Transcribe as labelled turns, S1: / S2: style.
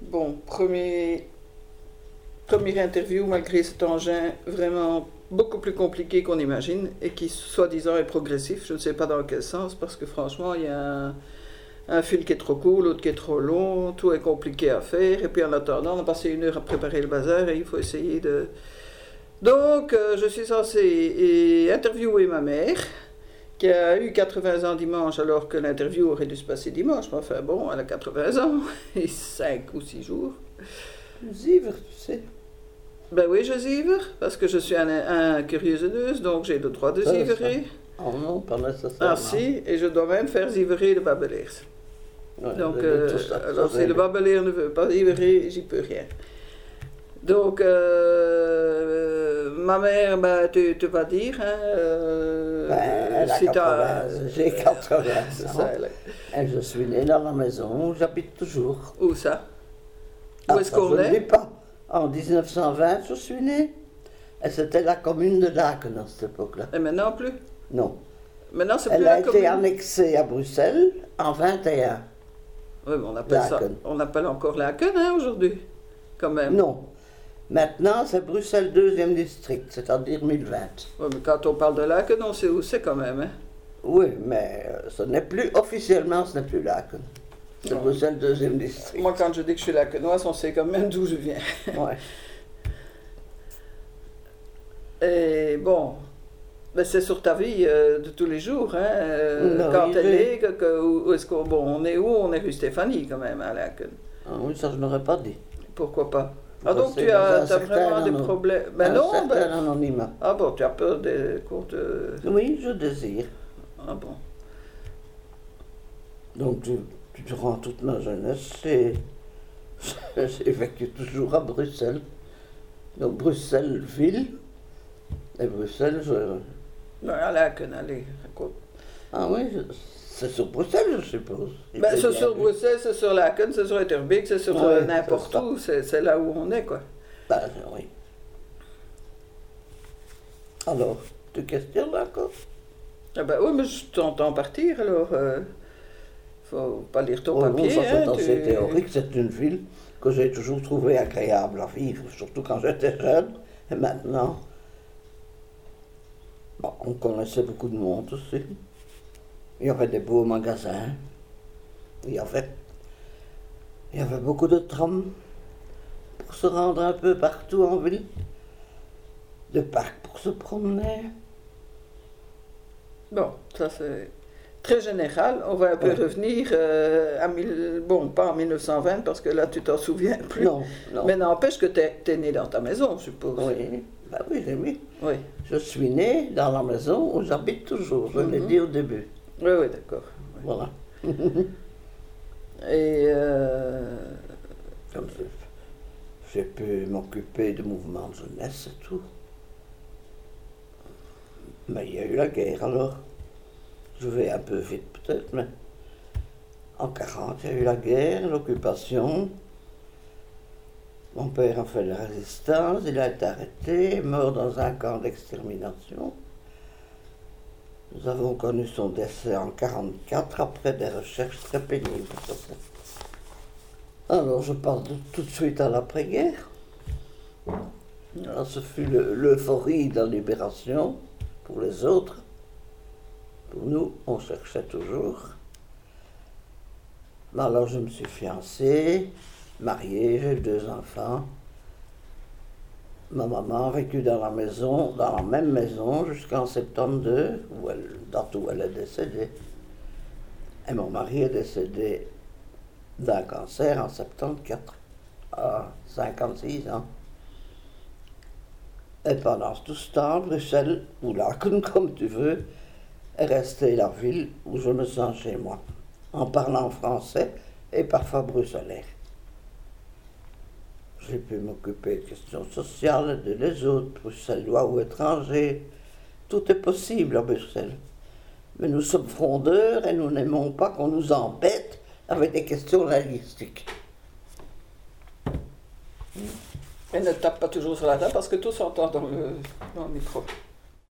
S1: Bon, premier, première interview, malgré cet engin vraiment beaucoup plus compliqué qu'on imagine et qui, soi-disant, est progressif. Je ne sais pas dans quel sens, parce que franchement, il y a un, fil qui est trop court, l'autre qui est trop long, tout est compliqué à faire. Et puis en attendant, on a passé une heure à préparer le bazar et il faut essayer de. Donc, euh, je suis censé interviewer ma mère, qui a eu 80 ans dimanche, alors que l'interview aurait dû se passer dimanche. Mais enfin, bon, elle a 80 ans et 5 ou 6 jours.
S2: Zivre, tu sais.
S1: Ben oui, je zivre, parce que je suis un, un curieuse donc j'ai le droit de
S2: Ça,
S1: zivrer.
S2: Oh non, pas nécessairement.
S1: Ah si, et je dois même faire zivrer le babeleers.
S2: Ouais,
S1: Donc, euh,
S2: ça,
S1: alors
S2: ça,
S1: si le babeleer ne veut pas zivrer, j'y peux rien. Donc, euh, ma mère, ben, tu, tu vas dire, hein, euh,
S2: Ben, elle a
S1: si t'as-
S2: 80, j'ai 80
S1: C'est
S2: ans.
S1: ça, elle est-
S2: Et je suis née dans la maison où j'habite toujours.
S1: Où ça?
S2: Ah,
S1: Où est-ce
S2: ça,
S1: qu'on
S2: je ne dis
S1: est
S2: pas. En 1920, je suis née. Et c'était la commune de Laken à cette époque-là.
S1: Et maintenant plus?
S2: Non.
S1: Maintenant, c'est plus
S2: Elle
S1: la
S2: a été
S1: commune?
S2: annexée à Bruxelles en 21.
S1: Oui, mais on appelle ça, on appelle encore Laken, hein, aujourd'hui, quand même.
S2: Non. Maintenant, c'est Bruxelles 2e district, c'est-à-dire 1020.
S1: Ouais, mais quand on parle de Laken, on sait où c'est quand même, hein?
S2: Oui, mais euh, ce n'est plus, officiellement, ce n'est plus Laken. C'est. Bruxelles 2e district.
S1: Moi, quand je dis que je suis Lakenoise, on sait quand même d'où je viens.
S2: Ouais.
S1: Et bon, ben c'est sur ta vie euh, de tous les jours, hein, euh,
S2: Non,
S1: quand elle
S2: est-
S1: est, que, que- où est-ce qu'on bon, on est où? On est rue Stéphanie quand même à Laken.
S2: Ah oui, ça je n'aurais pas dit.
S1: Pourquoi pas? Ah donc tu as, vraiment des problèmes Ben
S2: Un
S1: non,
S2: certain
S1: ben,
S2: anonymat.
S1: ah bon, tu as peur des cours de...
S2: Oui, je désire.
S1: Ah bon.
S2: Donc, tu, durant toute ma jeunesse, j'ai vécu toujours à Bruxelles. Donc, Bruxelles-Ville. Et Bruxelles, je...
S1: Ben, à allez, raconte.
S2: Ah oui, je- c'est sur Bruxelles, je suppose.
S1: Ben, c'est sur
S2: vu.
S1: Bruxelles, c'est sur Laken, c'est sur Etterbeek, c'est sur
S2: Ouais,
S1: euh, n'importe
S2: ça.
S1: où, c'est là où on est, quoi.
S2: Ben, oui. Alors, tu questionnes encore?
S1: Ah ben oui, mais je t'entends partir, alors... euh, faut pas lire ton
S2: bon,
S1: papier,
S2: ça c'est
S1: hein,
S2: assez
S1: tu-
S2: théorique, c'est une ville que j'ai toujours trouvée agréable à vivre, surtout quand j'étais jeune. Et maintenant, bon, on connaissait beaucoup de monde aussi. Il y avait des beaux magasins. Il y avait, il y avait beaucoup de trams pour se rendre un peu partout en ville. De parcs pour se promener.
S1: Bon, ça c'est très général. On va un peu
S2: Ouais.
S1: revenir euh, à mille- bon, pas en 1920 parce que là tu t'en souviens plus.
S2: Non, non.
S1: Mais n'empêche que tu es, né dans ta maison, je suppose.
S2: Oui, bah oui, mis.
S1: Oui,
S2: Je suis né dans la maison où j'habite toujours, je l'ai
S1: Mhm.
S2: dit au début.
S1: Oui, oui, d'accord.
S2: Voilà.
S1: Et euh,
S2: Comme ça, j'ai pu m'occuper de mouvements de jeunesse et tout. Mais il y a eu la guerre alors. Je vais un peu vite peut-être, mais en 40, il y a eu la guerre, l'occupation. Mon père a fait la résistance, il a été arrêté, mort dans un camp d'extermination. Nous avons connu son décès en 44 après des recherches très pénibles. Alors je de- tout de suite à l'après-guerre. Alors, ce fut le- l'euphorie de la libération pour les autres. Pour nous, on cherchait toujours. Mais alors je me suis fiancé, marié, j'ai eu deux enfants. Ma maman a vécu dans la maison, dans la même maison jusqu'en 72, où elle, date où elle est décédée. Et mon mari est décédé d'un cancer en 74, à 56 ans. Et pendant tout ce temps, Bruxelles, ou Laken, comme tu veux, est restée la ville où je me sens chez moi, en parlant français et parfois bruxelais. J'ai pu m'occuper de questions sociales, de les autres, bruxellois ou étrangers. Tout est possible à Bruxelles. Mais nous sommes frondeurs et nous n'aimons pas qu'on nous embête avec des questions linguistiques.
S1: et ne tape pas toujours sur la table parce que tout s'entend dans le, dans le micro.